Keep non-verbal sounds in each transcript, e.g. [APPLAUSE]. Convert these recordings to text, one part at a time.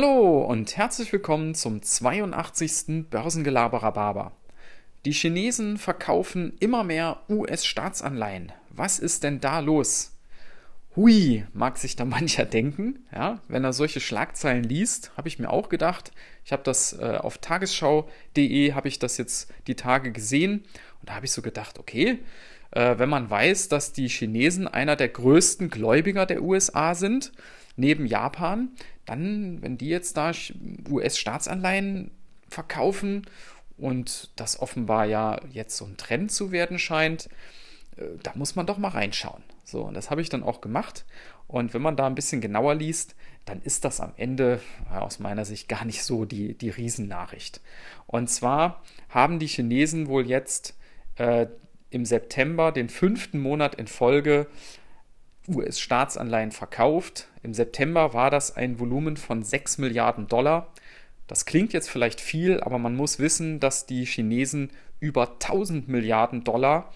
Hallo und herzlich willkommen zum 82. Börsengelaberer. Die Chinesen verkaufen immer mehr US-Staatsanleihen. Was ist denn da los? Hui, mag sich da [LAUGHS] mancher denken. Ja, wenn er solche Schlagzeilen liest, habe ich mir auch gedacht. Ich habe das äh, auf tagesschau.de, habe ich das jetzt die Tage gesehen und da habe ich so gedacht, okay, äh, wenn man weiß, dass die Chinesen einer der größten Gläubiger der USA sind, neben Japan, dann, wenn die jetzt da US-Staatsanleihen verkaufen und das offenbar ja jetzt so ein Trend zu werden scheint, äh, da muss man doch mal reinschauen. So, und das habe ich dann auch gemacht. Und wenn man da ein bisschen genauer liest, dann ist das am Ende aus meiner Sicht gar nicht so die, die Riesennachricht. Und zwar haben die Chinesen wohl jetzt äh, im September den fünften Monat in Folge US-Staatsanleihen verkauft. Im September war das ein Volumen von 6 Milliarden Dollar. Das klingt jetzt vielleicht viel, aber man muss wissen, dass die Chinesen über 1000 Milliarden Dollar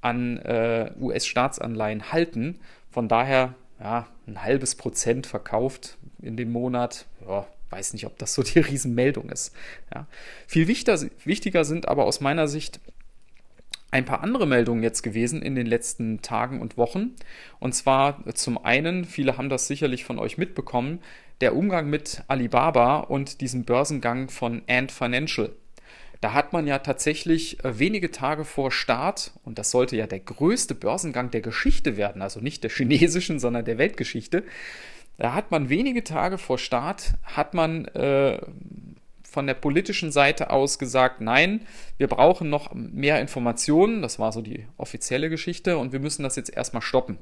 an äh, US-Staatsanleihen halten. Von daher ja, ein halbes Prozent verkauft in dem Monat. Ja, weiß nicht, ob das so die [LAUGHS] Riesenmeldung ist. Ja. Viel wichtiger, wichtiger sind aber aus meiner Sicht ein paar andere Meldungen jetzt gewesen in den letzten Tagen und Wochen. Und zwar zum einen, viele haben das sicherlich von euch mitbekommen, der Umgang mit Alibaba und diesem Börsengang von Ant Financial. Da hat man ja tatsächlich äh, wenige Tage vor Start, und das sollte ja der größte Börsengang der Geschichte werden, also nicht der chinesischen, [LAUGHS] sondern der Weltgeschichte, da hat man wenige Tage vor Start, hat man äh, von der politischen Seite aus gesagt, nein, wir brauchen noch mehr Informationen, das war so die offizielle Geschichte, und wir müssen das jetzt erstmal stoppen.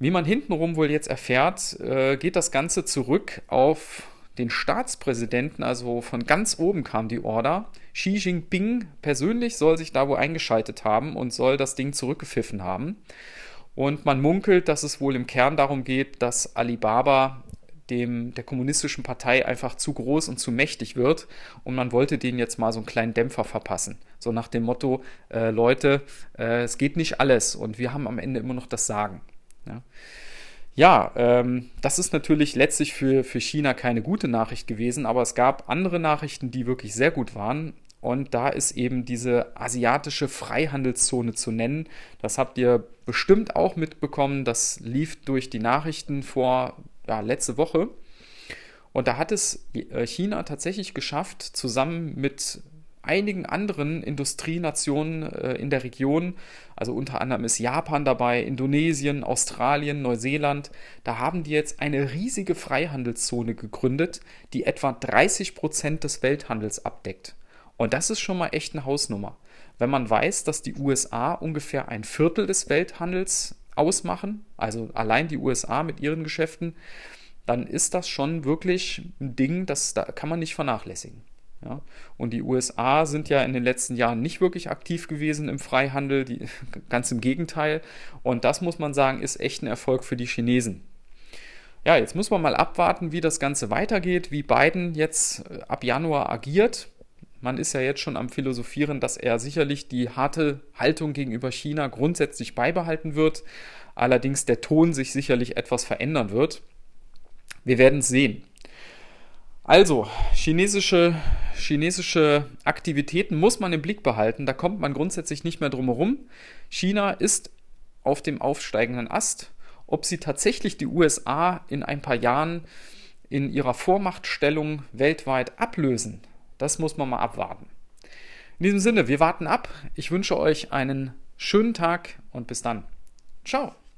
Wie man hintenrum wohl jetzt erfährt, äh, geht das Ganze zurück auf den Staatspräsidenten, also von ganz oben kam die Order. Xi Jinping persönlich soll sich da wohl eingeschaltet haben und soll das Ding zurückgepfiffen haben. Und man munkelt, dass es wohl im Kern darum geht, dass Alibaba dem der kommunistischen Partei einfach zu groß und zu mächtig wird und man wollte denen jetzt mal so einen kleinen Dämpfer verpassen. So nach dem Motto, äh, Leute, äh, es geht nicht alles und wir haben am Ende immer noch das Sagen. Ja, ja ähm, das ist natürlich letztlich für, für China keine gute Nachricht gewesen, aber es gab andere Nachrichten, die wirklich sehr gut waren. Und da ist eben diese asiatische Freihandelszone zu nennen. Das habt ihr bestimmt auch mitbekommen. Das lief durch die Nachrichten vor ja, letzte Woche. Und da hat es äh, China tatsächlich geschafft, zusammen mit einigen anderen Industrienationen äh, in der Region, also unter anderem ist Japan dabei, Indonesien, Australien, Neuseeland, da haben die jetzt eine riesige Freihandelszone gegründet, die etwa 30 Prozent des Welthandels abdeckt. Und das ist schon mal echt eine Hausnummer. Wenn man weiß, dass die USA ungefähr ein Viertel des Welthandels ausmachen, also allein die USA mit ihren Geschäften, dann ist das schon wirklich ein Ding, das da kann man nicht vernachlässigen. Ja? Und die USA sind ja in den letzten Jahren nicht wirklich aktiv gewesen im Freihandel, die, [LAUGHS] ganz im Gegenteil. Und das muss man sagen, ist echt ein Erfolg für die Chinesen. Ja, jetzt muss man mal abwarten, wie das Ganze weitergeht, wie Biden jetzt äh, ab Januar agiert. Man ist ja jetzt schon am Philosophieren, dass er sicherlich die harte Haltung gegenüber China grundsätzlich beibehalten wird, allerdings der Ton sich sicherlich etwas verändern wird. Wir werden es sehen. Also, chinesische, chinesische Aktivitäten muss man im Blick behalten, da kommt man grundsätzlich nicht mehr drum herum. China ist auf dem aufsteigenden Ast. Ob sie tatsächlich die USA in ein paar Jahren in ihrer Vormachtstellung weltweit ablösen, das muss man mal abwarten. In diesem Sinne, wir warten ab. Ich wünsche euch einen schönen Tag und bis dann. Ciao.